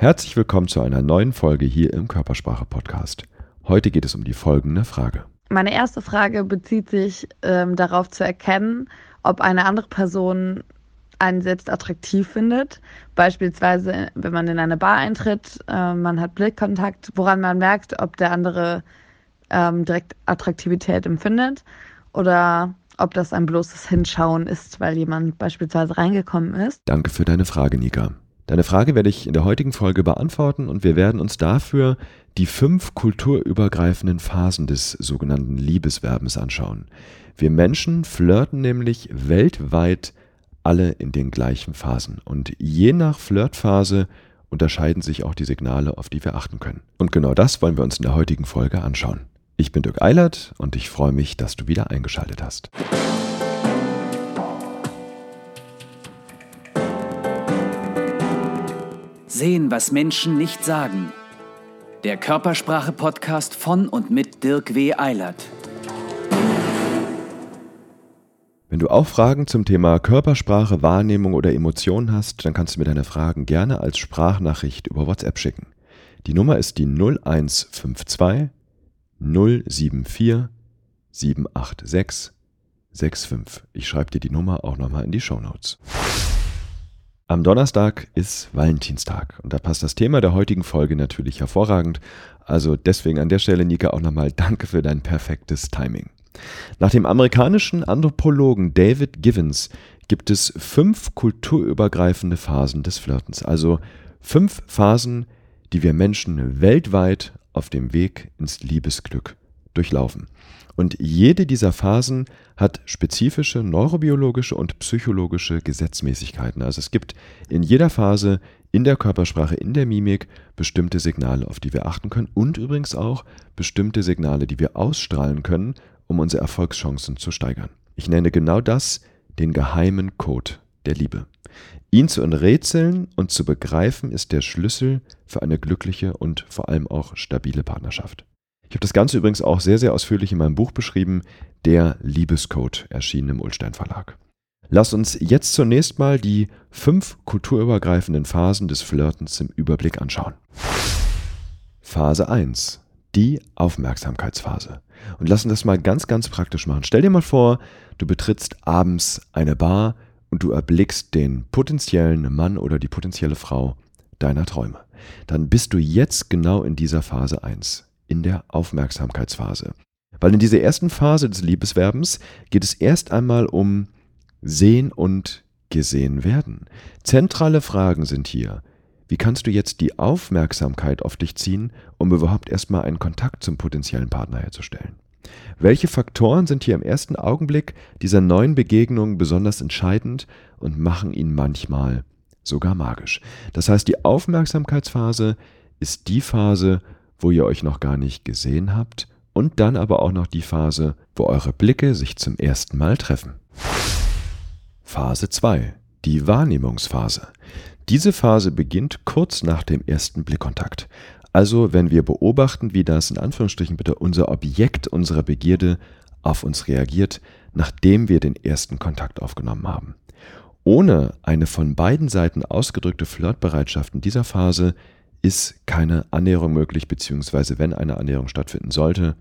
Herzlich willkommen zu einer neuen Folge hier im Körpersprache Podcast. Heute geht es um die folgende Frage. Meine erste Frage bezieht sich ähm, darauf zu erkennen, ob eine andere Person einen selbst attraktiv findet. Beispielsweise, wenn man in eine Bar eintritt, äh, man hat Blickkontakt, woran man merkt, ob der andere ähm, direkt Attraktivität empfindet oder ob das ein bloßes Hinschauen ist, weil jemand beispielsweise reingekommen ist. Danke für deine Frage, Nika. Deine Frage werde ich in der heutigen Folge beantworten und wir werden uns dafür die fünf kulturübergreifenden Phasen des sogenannten Liebesverbens anschauen. Wir Menschen flirten nämlich weltweit alle in den gleichen Phasen und je nach Flirtphase unterscheiden sich auch die Signale, auf die wir achten können. Und genau das wollen wir uns in der heutigen Folge anschauen. Ich bin Dirk Eilert und ich freue mich, dass du wieder eingeschaltet hast. Sehen, was Menschen nicht sagen. Der Körpersprache-Podcast von und mit Dirk W. Eilert. Wenn du auch Fragen zum Thema Körpersprache, Wahrnehmung oder Emotionen hast, dann kannst du mir deine Fragen gerne als Sprachnachricht über WhatsApp schicken. Die Nummer ist die 0152 074 786 65. Ich schreibe dir die Nummer auch nochmal in die Show Notes. Am Donnerstag ist Valentinstag und da passt das Thema der heutigen Folge natürlich hervorragend. Also deswegen an der Stelle, Nika, auch nochmal danke für dein perfektes Timing. Nach dem amerikanischen Anthropologen David Givens gibt es fünf kulturübergreifende Phasen des Flirtens. Also fünf Phasen, die wir Menschen weltweit auf dem Weg ins Liebesglück durchlaufen. Und jede dieser Phasen hat spezifische neurobiologische und psychologische Gesetzmäßigkeiten. Also es gibt in jeder Phase in der Körpersprache, in der Mimik bestimmte Signale, auf die wir achten können und übrigens auch bestimmte Signale, die wir ausstrahlen können, um unsere Erfolgschancen zu steigern. Ich nenne genau das den geheimen Code der Liebe. Ihn zu enträtseln und zu begreifen ist der Schlüssel für eine glückliche und vor allem auch stabile Partnerschaft. Ich habe das Ganze übrigens auch sehr, sehr ausführlich in meinem Buch beschrieben, Der Liebescode, erschienen im Ulstein Verlag. Lass uns jetzt zunächst mal die fünf kulturübergreifenden Phasen des Flirtens im Überblick anschauen. Phase 1. Die Aufmerksamkeitsphase. Und lassen das mal ganz, ganz praktisch machen. Stell dir mal vor, du betrittst abends eine Bar, und du erblickst den potenziellen Mann oder die potenzielle Frau deiner Träume, dann bist du jetzt genau in dieser Phase 1, in der Aufmerksamkeitsphase. Weil in dieser ersten Phase des Liebesverbens geht es erst einmal um Sehen und gesehen werden. Zentrale Fragen sind hier. Wie kannst du jetzt die Aufmerksamkeit auf dich ziehen, um überhaupt erstmal einen Kontakt zum potenziellen Partner herzustellen? Welche Faktoren sind hier im ersten Augenblick dieser neuen Begegnung besonders entscheidend und machen ihn manchmal sogar magisch? Das heißt, die Aufmerksamkeitsphase ist die Phase, wo ihr euch noch gar nicht gesehen habt und dann aber auch noch die Phase, wo eure Blicke sich zum ersten Mal treffen. Phase 2. Die Wahrnehmungsphase. Diese Phase beginnt kurz nach dem ersten Blickkontakt. Also wenn wir beobachten, wie das in Anführungsstrichen bitte unser Objekt unserer Begierde auf uns reagiert, nachdem wir den ersten Kontakt aufgenommen haben. Ohne eine von beiden Seiten ausgedrückte Flirtbereitschaft in dieser Phase ist keine Annäherung möglich, beziehungsweise wenn eine Annäherung stattfinden sollte,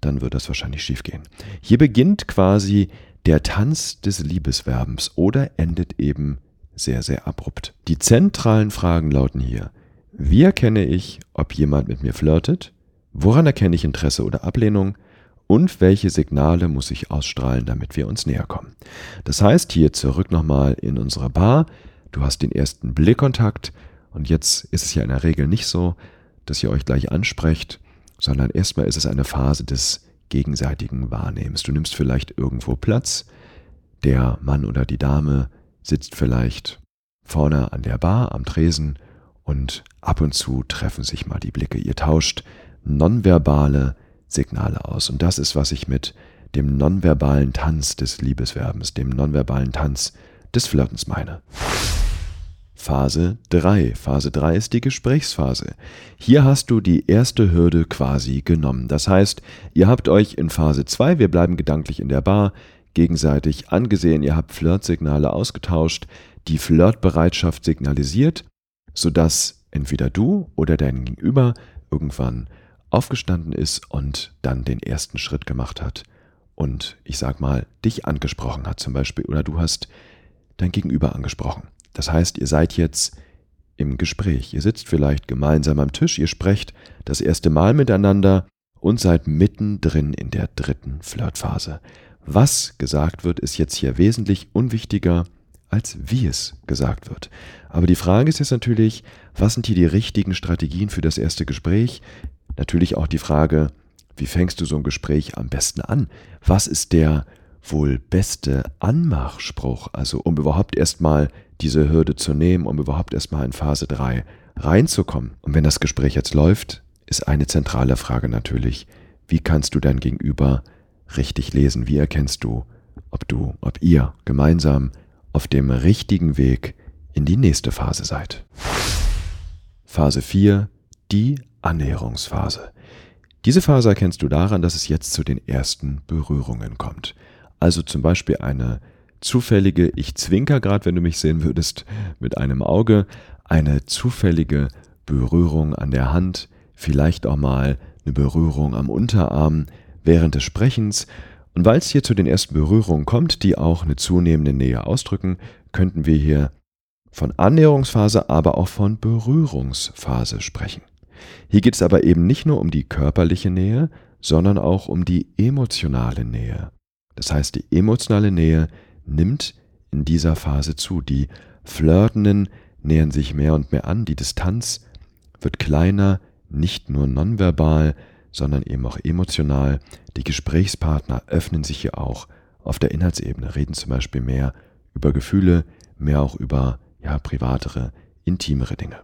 dann wird das wahrscheinlich schiefgehen. Hier beginnt quasi der Tanz des Liebesverbens oder endet eben sehr, sehr abrupt. Die zentralen Fragen lauten hier, wie erkenne ich, ob jemand mit mir flirtet? Woran erkenne ich Interesse oder Ablehnung? Und welche Signale muss ich ausstrahlen, damit wir uns näher kommen? Das heißt, hier zurück nochmal in unsere Bar. Du hast den ersten Blickkontakt und jetzt ist es ja in der Regel nicht so, dass ihr euch gleich ansprecht, sondern erstmal ist es eine Phase des gegenseitigen Wahrnehmens. Du nimmst vielleicht irgendwo Platz, der Mann oder die Dame sitzt vielleicht vorne an der Bar am Tresen und ab und zu treffen sich mal die Blicke. Ihr tauscht nonverbale Signale aus. Und das ist, was ich mit dem nonverbalen Tanz des Liebesverbens, dem nonverbalen Tanz des Flirtens meine. Phase 3. Phase 3 ist die Gesprächsphase. Hier hast du die erste Hürde quasi genommen. Das heißt, ihr habt euch in Phase 2, wir bleiben gedanklich in der Bar, gegenseitig angesehen, ihr habt Flirtsignale ausgetauscht, die Flirtbereitschaft signalisiert sodass entweder du oder dein Gegenüber irgendwann aufgestanden ist und dann den ersten Schritt gemacht hat und ich sag mal, dich angesprochen hat zum Beispiel oder du hast dein Gegenüber angesprochen. Das heißt, ihr seid jetzt im Gespräch. Ihr sitzt vielleicht gemeinsam am Tisch, ihr sprecht das erste Mal miteinander und seid mittendrin in der dritten Flirtphase. Was gesagt wird, ist jetzt hier wesentlich unwichtiger, als wie es gesagt wird. Aber die Frage ist jetzt natürlich, was sind hier die richtigen Strategien für das erste Gespräch? Natürlich auch die Frage, wie fängst du so ein Gespräch am besten an? Was ist der wohl beste Anmachspruch? Also um überhaupt erstmal diese Hürde zu nehmen, um überhaupt erstmal in Phase 3 reinzukommen. Und wenn das Gespräch jetzt läuft, ist eine zentrale Frage natürlich, wie kannst du dein Gegenüber richtig lesen? Wie erkennst du, ob du, ob ihr gemeinsam auf dem richtigen Weg in die nächste Phase seid? Phase 4, die Annäherungsphase. Diese Phase erkennst du daran, dass es jetzt zu den ersten Berührungen kommt. Also zum Beispiel eine zufällige, ich zwinker gerade, wenn du mich sehen würdest, mit einem Auge, eine zufällige Berührung an der Hand, vielleicht auch mal eine Berührung am Unterarm während des Sprechens. Und weil es hier zu den ersten Berührungen kommt, die auch eine zunehmende Nähe ausdrücken, könnten wir hier von Annäherungsphase, aber auch von Berührungsphase sprechen. Hier geht es aber eben nicht nur um die körperliche Nähe, sondern auch um die emotionale Nähe. Das heißt, die emotionale Nähe nimmt in dieser Phase zu. Die Flirtenden nähern sich mehr und mehr an. Die Distanz wird kleiner, nicht nur nonverbal, sondern eben auch emotional. Die Gesprächspartner öffnen sich hier auch auf der Inhaltsebene, reden zum Beispiel mehr über Gefühle, mehr auch über ja, privatere, intimere Dinge.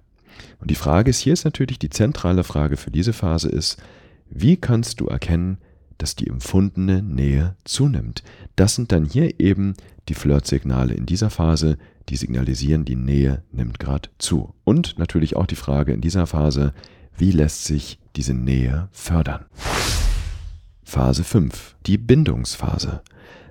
Und die Frage ist, hier ist natürlich die zentrale Frage für diese Phase ist, wie kannst du erkennen, dass die empfundene Nähe zunimmt? Das sind dann hier eben die Flirtsignale in dieser Phase, die signalisieren, die Nähe nimmt gerade zu. Und natürlich auch die Frage in dieser Phase, wie lässt sich diese Nähe fördern? Phase 5, die Bindungsphase.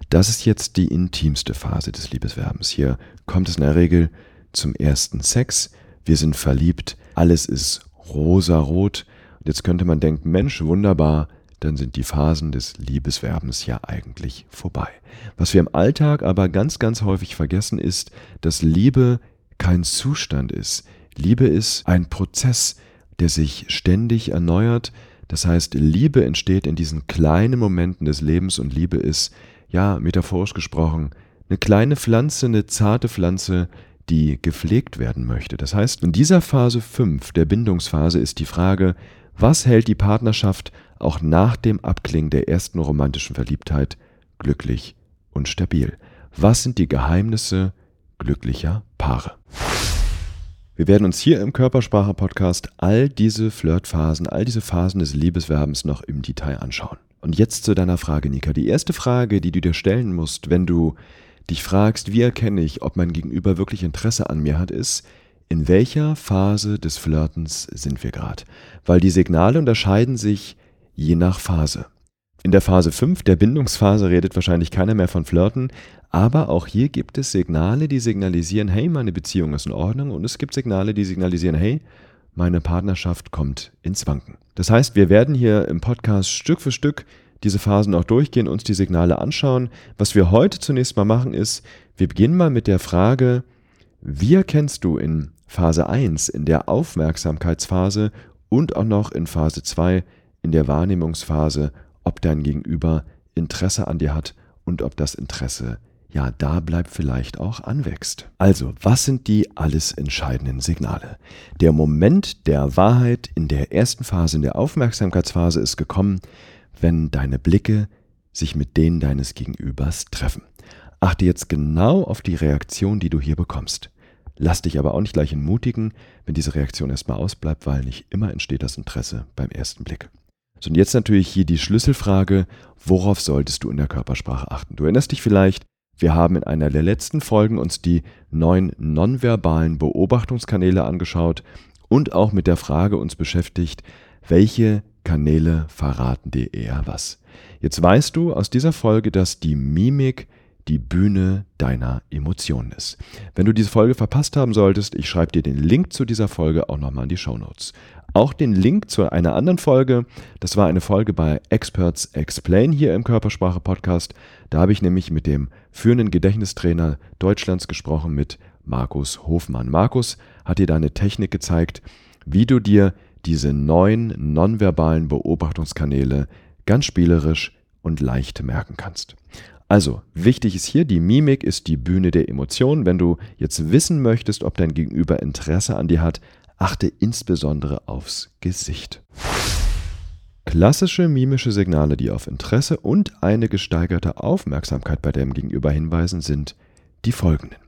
Das ist jetzt die intimste Phase des Liebesverbens. Hier kommt es in der Regel zum ersten Sex. Wir sind verliebt, alles ist rosarot. Jetzt könnte man denken, Mensch, wunderbar, dann sind die Phasen des Liebesverbens ja eigentlich vorbei. Was wir im Alltag aber ganz, ganz häufig vergessen ist, dass Liebe kein Zustand ist. Liebe ist ein Prozess, der sich ständig erneuert. Das heißt, Liebe entsteht in diesen kleinen Momenten des Lebens und Liebe ist, ja, metaphorisch gesprochen, eine kleine Pflanze, eine zarte Pflanze, die gepflegt werden möchte. Das heißt, in dieser Phase 5 der Bindungsphase ist die Frage, was hält die Partnerschaft auch nach dem Abklingen der ersten romantischen Verliebtheit glücklich und stabil? Was sind die Geheimnisse glücklicher Paare? Wir werden uns hier im Körpersprache-Podcast all diese Flirtphasen, all diese Phasen des Liebesverbens noch im Detail anschauen. Und jetzt zu deiner Frage, Nika. Die erste Frage, die du dir stellen musst, wenn du dich fragst, wie erkenne ich, ob mein Gegenüber wirklich Interesse an mir hat, ist, in welcher Phase des Flirtens sind wir gerade? Weil die Signale unterscheiden sich je nach Phase. In der Phase 5, der Bindungsphase, redet wahrscheinlich keiner mehr von Flirten, aber auch hier gibt es Signale, die signalisieren, hey, meine Beziehung ist in Ordnung und es gibt Signale, die signalisieren, hey, meine Partnerschaft kommt ins Wanken. Das heißt, wir werden hier im Podcast Stück für Stück diese Phasen auch durchgehen, uns die Signale anschauen. Was wir heute zunächst mal machen, ist, wir beginnen mal mit der Frage, wie erkennst du in Phase 1, in der Aufmerksamkeitsphase und auch noch in Phase 2, in der Wahrnehmungsphase, ob dein Gegenüber Interesse an dir hat und ob das Interesse ja da bleibt, vielleicht auch anwächst. Also, was sind die alles entscheidenden Signale? Der Moment der Wahrheit in der ersten Phase, in der Aufmerksamkeitsphase ist gekommen, wenn deine Blicke sich mit denen deines Gegenübers treffen. Achte jetzt genau auf die Reaktion, die du hier bekommst. Lass dich aber auch nicht gleich entmutigen, wenn diese Reaktion erstmal ausbleibt, weil nicht immer entsteht das Interesse beim ersten Blick. So, und jetzt natürlich hier die Schlüsselfrage, worauf solltest du in der Körpersprache achten? Du erinnerst dich vielleicht, wir haben in einer der letzten Folgen uns die neun nonverbalen Beobachtungskanäle angeschaut und auch mit der Frage uns beschäftigt, welche Kanäle verraten dir eher was. Jetzt weißt du aus dieser Folge, dass die Mimik die Bühne deiner Emotionen ist. Wenn du diese Folge verpasst haben solltest, ich schreibe dir den Link zu dieser Folge auch nochmal in die Show Notes. Auch den Link zu einer anderen Folge, das war eine Folge bei Experts Explain hier im Körpersprache Podcast. Da habe ich nämlich mit dem führenden Gedächtnistrainer Deutschlands gesprochen, mit Markus Hofmann. Markus hat dir da eine Technik gezeigt, wie du dir diese neuen nonverbalen Beobachtungskanäle ganz spielerisch und leicht merken kannst. Also, wichtig ist hier, die Mimik ist die Bühne der Emotionen. Wenn du jetzt wissen möchtest, ob dein Gegenüber Interesse an dir hat, achte insbesondere aufs Gesicht. Klassische mimische Signale, die auf Interesse und eine gesteigerte Aufmerksamkeit bei deinem Gegenüber hinweisen, sind die folgenden.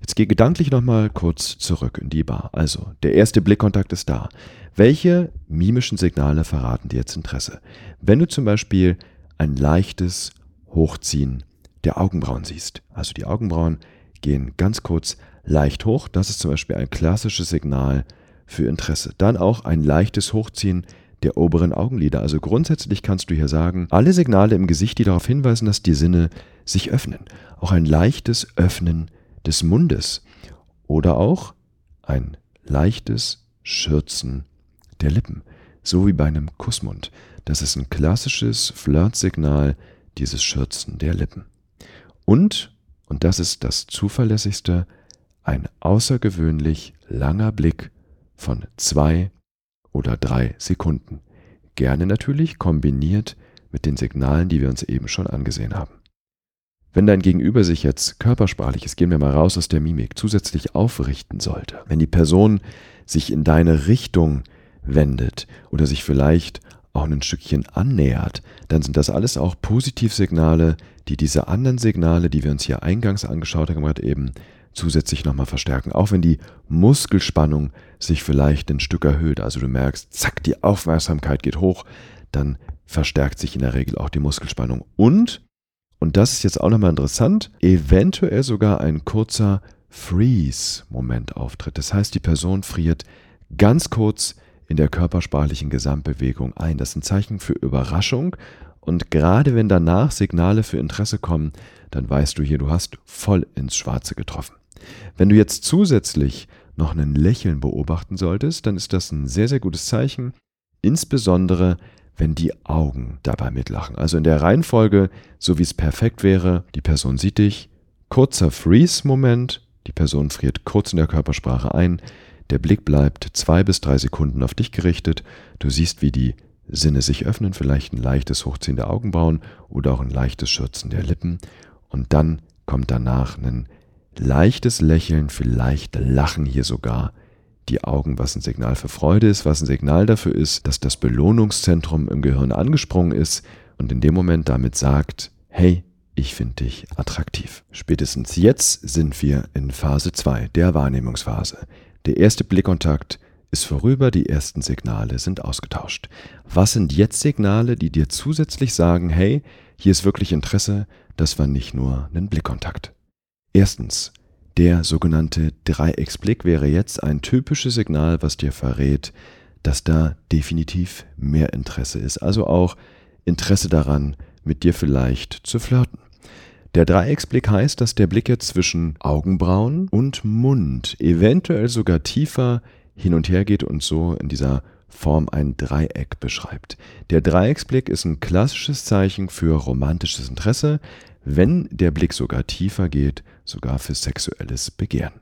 Jetzt geh gedanklich nochmal kurz zurück in die Bar. Also, der erste Blickkontakt ist da. Welche mimischen Signale verraten dir jetzt Interesse? Wenn du zum Beispiel ein leichtes Hochziehen der Augenbrauen siehst. Also die Augenbrauen gehen ganz kurz leicht hoch. Das ist zum Beispiel ein klassisches Signal für Interesse. Dann auch ein leichtes Hochziehen der oberen Augenlider. Also grundsätzlich kannst du hier sagen, alle Signale im Gesicht, die darauf hinweisen, dass die Sinne sich öffnen. Auch ein leichtes Öffnen des Mundes oder auch ein leichtes Schürzen der Lippen, so wie bei einem Kussmund. Das ist ein klassisches Flirtsignal dieses Schürzen der Lippen. Und, und das ist das zuverlässigste, ein außergewöhnlich langer Blick von zwei oder drei Sekunden. Gerne natürlich kombiniert mit den Signalen, die wir uns eben schon angesehen haben. Wenn dein Gegenüber sich jetzt körpersprachlich, es gehen wir mal raus aus der Mimik, zusätzlich aufrichten sollte, wenn die Person sich in deine Richtung wendet oder sich vielleicht auch ein Stückchen annähert, dann sind das alles auch Positivsignale, die diese anderen Signale, die wir uns hier eingangs angeschaut haben, gerade eben zusätzlich nochmal verstärken. Auch wenn die Muskelspannung sich vielleicht ein Stück erhöht, also du merkst, zack, die Aufmerksamkeit geht hoch, dann verstärkt sich in der Regel auch die Muskelspannung. Und, und das ist jetzt auch nochmal interessant, eventuell sogar ein kurzer Freeze-Moment auftritt. Das heißt, die Person friert ganz kurz in der körpersprachlichen Gesamtbewegung ein. Das ist ein Zeichen für Überraschung und gerade wenn danach Signale für Interesse kommen, dann weißt du hier, du hast voll ins Schwarze getroffen. Wenn du jetzt zusätzlich noch ein Lächeln beobachten solltest, dann ist das ein sehr, sehr gutes Zeichen, insbesondere wenn die Augen dabei mitlachen. Also in der Reihenfolge, so wie es perfekt wäre, die Person sieht dich, kurzer Freeze-Moment, die Person friert kurz in der Körpersprache ein, der Blick bleibt zwei bis drei Sekunden auf dich gerichtet. Du siehst, wie die Sinne sich öffnen, vielleicht ein leichtes Hochziehen der Augenbrauen oder auch ein leichtes Schürzen der Lippen. Und dann kommt danach ein leichtes Lächeln, vielleicht Lachen hier sogar. Die Augen, was ein Signal für Freude ist, was ein Signal dafür ist, dass das Belohnungszentrum im Gehirn angesprungen ist und in dem Moment damit sagt, hey, ich finde dich attraktiv. Spätestens jetzt sind wir in Phase 2 der Wahrnehmungsphase. Der erste Blickkontakt ist vorüber, die ersten Signale sind ausgetauscht. Was sind jetzt Signale, die dir zusätzlich sagen, hey, hier ist wirklich Interesse, das war nicht nur ein Blickkontakt. Erstens, der sogenannte Dreiecksblick wäre jetzt ein typisches Signal, was dir verrät, dass da definitiv mehr Interesse ist, also auch Interesse daran, mit dir vielleicht zu flirten. Der Dreiecksblick heißt, dass der Blick jetzt zwischen Augenbrauen und Mund eventuell sogar tiefer hin und her geht und so in dieser Form ein Dreieck beschreibt. Der Dreiecksblick ist ein klassisches Zeichen für romantisches Interesse, wenn der Blick sogar tiefer geht, sogar für sexuelles Begehren.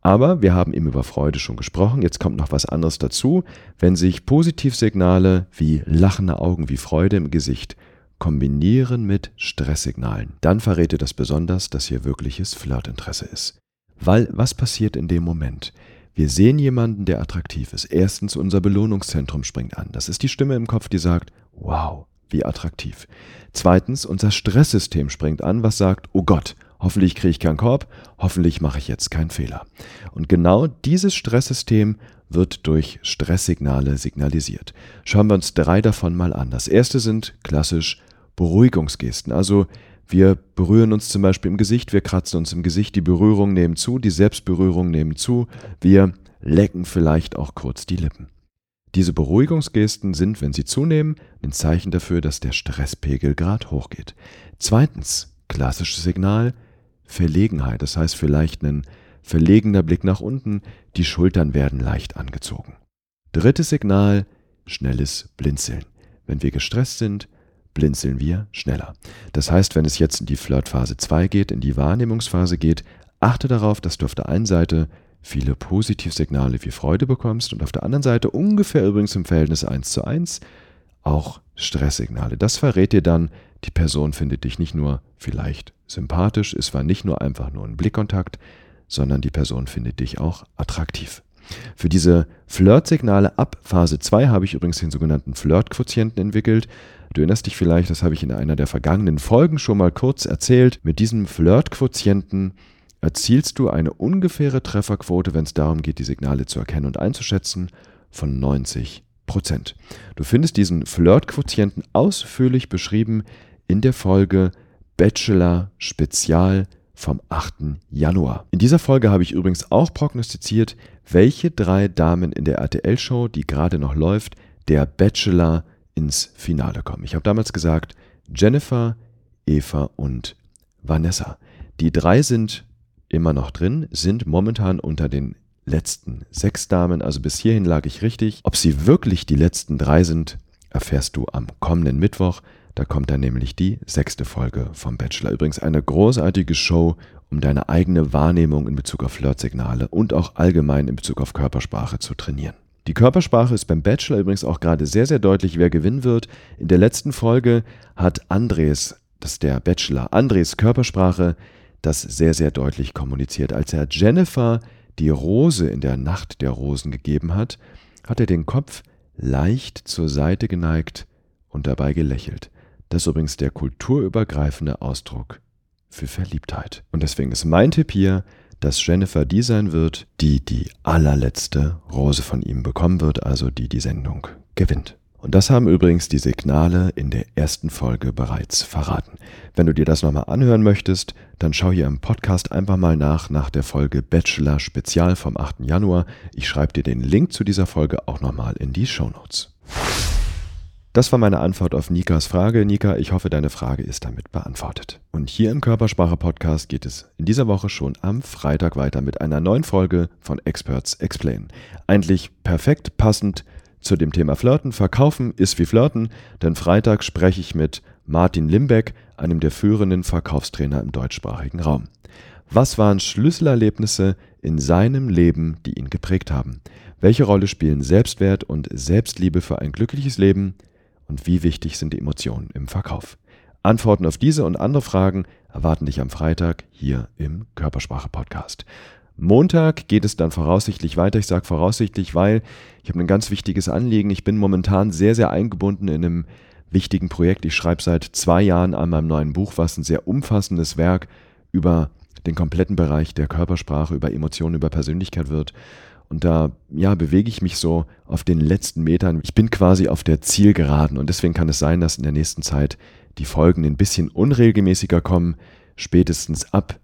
Aber wir haben eben über Freude schon gesprochen, jetzt kommt noch was anderes dazu, wenn sich Positivsignale wie lachende Augen, wie Freude im Gesicht kombinieren mit Stresssignalen. Dann verrät dir das besonders, dass hier wirkliches Flirtinteresse ist. Weil was passiert in dem Moment? Wir sehen jemanden, der attraktiv ist. Erstens, unser Belohnungszentrum springt an. Das ist die Stimme im Kopf, die sagt, wow, wie attraktiv. Zweitens, unser Stresssystem springt an, was sagt, oh Gott, hoffentlich kriege ich keinen Korb, hoffentlich mache ich jetzt keinen Fehler. Und genau dieses Stresssystem wird durch Stresssignale signalisiert. Schauen wir uns drei davon mal an. Das erste sind klassisch Beruhigungsgesten. Also wir berühren uns zum Beispiel im Gesicht, wir kratzen uns im Gesicht, die Berührung nehmen zu, die Selbstberührung nehmen zu, wir lecken vielleicht auch kurz die Lippen. Diese Beruhigungsgesten sind, wenn sie zunehmen, ein Zeichen dafür, dass der Stresspegel gerade hochgeht. Zweitens, Klassisches Signal Verlegenheit, das heißt vielleicht ein verlegener Blick nach unten, die Schultern werden leicht angezogen. Drittes Signal schnelles Blinzeln. Wenn wir gestresst sind, blinzeln wir schneller. Das heißt, wenn es jetzt in die Flirtphase 2 geht, in die Wahrnehmungsphase geht, achte darauf, dass du auf der einen Seite viele Positivsignale wie Freude bekommst und auf der anderen Seite ungefähr übrigens im Verhältnis 1 zu 1 auch Stresssignale. Das verrät dir dann, die Person findet dich nicht nur vielleicht sympathisch, es war nicht nur einfach nur ein Blickkontakt, sondern die Person findet dich auch attraktiv. Für diese Flirtsignale ab Phase 2 habe ich übrigens den sogenannten Flirtquotienten entwickelt. Du erinnerst dich vielleicht, das habe ich in einer der vergangenen Folgen schon mal kurz erzählt. Mit diesem Flirtquotienten erzielst du eine ungefähre Trefferquote, wenn es darum geht, die Signale zu erkennen und einzuschätzen, von 90 Prozent. Du findest diesen Flirtquotienten ausführlich beschrieben in der Folge Bachelor Spezial vom 8. Januar. In dieser Folge habe ich übrigens auch prognostiziert, welche drei Damen in der RTL-Show, die gerade noch läuft, der Bachelor ins Finale kommen. Ich habe damals gesagt, Jennifer, Eva und Vanessa. Die drei sind immer noch drin, sind momentan unter den letzten sechs Damen, also bis hierhin lag ich richtig. Ob sie wirklich die letzten drei sind, erfährst du am kommenden Mittwoch. Da kommt dann nämlich die sechste Folge vom Bachelor. Übrigens eine großartige Show, um deine eigene Wahrnehmung in Bezug auf Flirtsignale und auch allgemein in Bezug auf Körpersprache zu trainieren. Die Körpersprache ist beim Bachelor übrigens auch gerade sehr, sehr deutlich, wer gewinnen wird. In der letzten Folge hat Andres, das ist der Bachelor, Andres Körpersprache, das sehr, sehr deutlich kommuniziert. Als er Jennifer die Rose in der Nacht der Rosen gegeben hat, hat er den Kopf leicht zur Seite geneigt und dabei gelächelt. Das ist übrigens der kulturübergreifende Ausdruck für Verliebtheit. Und deswegen ist mein Tipp hier, dass Jennifer die sein wird, die die allerletzte Rose von ihm bekommen wird, also die die Sendung gewinnt. Und das haben übrigens die Signale in der ersten Folge bereits verraten. Wenn du dir das nochmal anhören möchtest, dann schau hier im Podcast einfach mal nach nach der Folge Bachelor Spezial vom 8. Januar. Ich schreibe dir den Link zu dieser Folge auch nochmal in die Show Notes. Das war meine Antwort auf Nikas Frage. Nika, ich hoffe, deine Frage ist damit beantwortet. Und hier im Körpersprache-Podcast geht es in dieser Woche schon am Freitag weiter mit einer neuen Folge von Experts Explain. Eigentlich perfekt passend zu dem Thema Flirten. Verkaufen ist wie Flirten, denn Freitag spreche ich mit Martin Limbeck, einem der führenden Verkaufstrainer im deutschsprachigen Raum. Was waren Schlüsselerlebnisse in seinem Leben, die ihn geprägt haben? Welche Rolle spielen Selbstwert und Selbstliebe für ein glückliches Leben? Und wie wichtig sind die Emotionen im Verkauf? Antworten auf diese und andere Fragen erwarten dich am Freitag hier im Körpersprache-Podcast. Montag geht es dann voraussichtlich weiter. Ich sage voraussichtlich, weil ich habe ein ganz wichtiges Anliegen. Ich bin momentan sehr, sehr eingebunden in einem wichtigen Projekt. Ich schreibe seit zwei Jahren an meinem neuen Buch, was ein sehr umfassendes Werk über den kompletten Bereich der Körpersprache, über Emotionen, über Persönlichkeit wird. Und da ja, bewege ich mich so auf den letzten Metern. Ich bin quasi auf der Zielgeraden und deswegen kann es sein, dass in der nächsten Zeit die Folgen ein bisschen unregelmäßiger kommen. Spätestens ab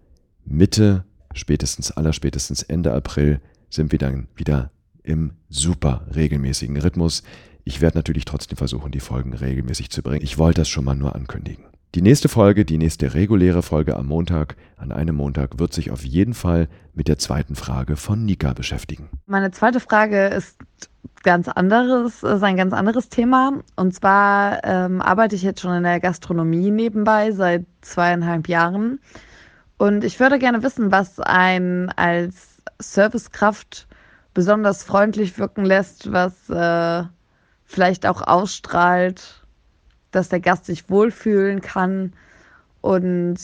Mitte, spätestens allerspätestens Ende April sind wir dann wieder im super regelmäßigen Rhythmus. Ich werde natürlich trotzdem versuchen, die Folgen regelmäßig zu bringen. Ich wollte das schon mal nur ankündigen. Die nächste Folge, die nächste reguläre Folge am Montag, an einem Montag, wird sich auf jeden Fall mit der zweiten Frage von Nika beschäftigen. Meine zweite Frage ist ganz anderes, ist ein ganz anderes Thema. Und zwar ähm, arbeite ich jetzt schon in der Gastronomie nebenbei seit zweieinhalb Jahren. Und ich würde gerne wissen, was ein als Servicekraft besonders freundlich wirken lässt, was äh, vielleicht auch ausstrahlt dass der Gast sich wohlfühlen kann. Und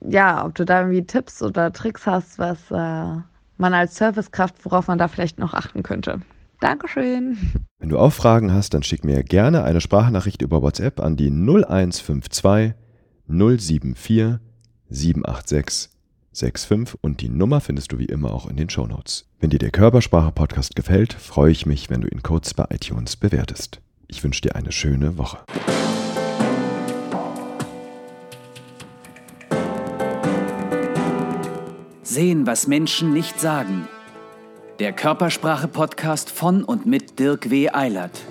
ja, ob du da irgendwie Tipps oder Tricks hast, was äh, man als Servicekraft, worauf man da vielleicht noch achten könnte. Dankeschön. Wenn du auch Fragen hast, dann schick mir gerne eine Sprachnachricht über WhatsApp an die 0152 074 786 65 und die Nummer findest du wie immer auch in den Shownotes. Wenn dir der Körpersprache-Podcast gefällt, freue ich mich, wenn du ihn kurz bei iTunes bewertest. Ich wünsche dir eine schöne Woche. Sehen, was Menschen nicht sagen. Der Körpersprache-Podcast von und mit Dirk W. Eilert.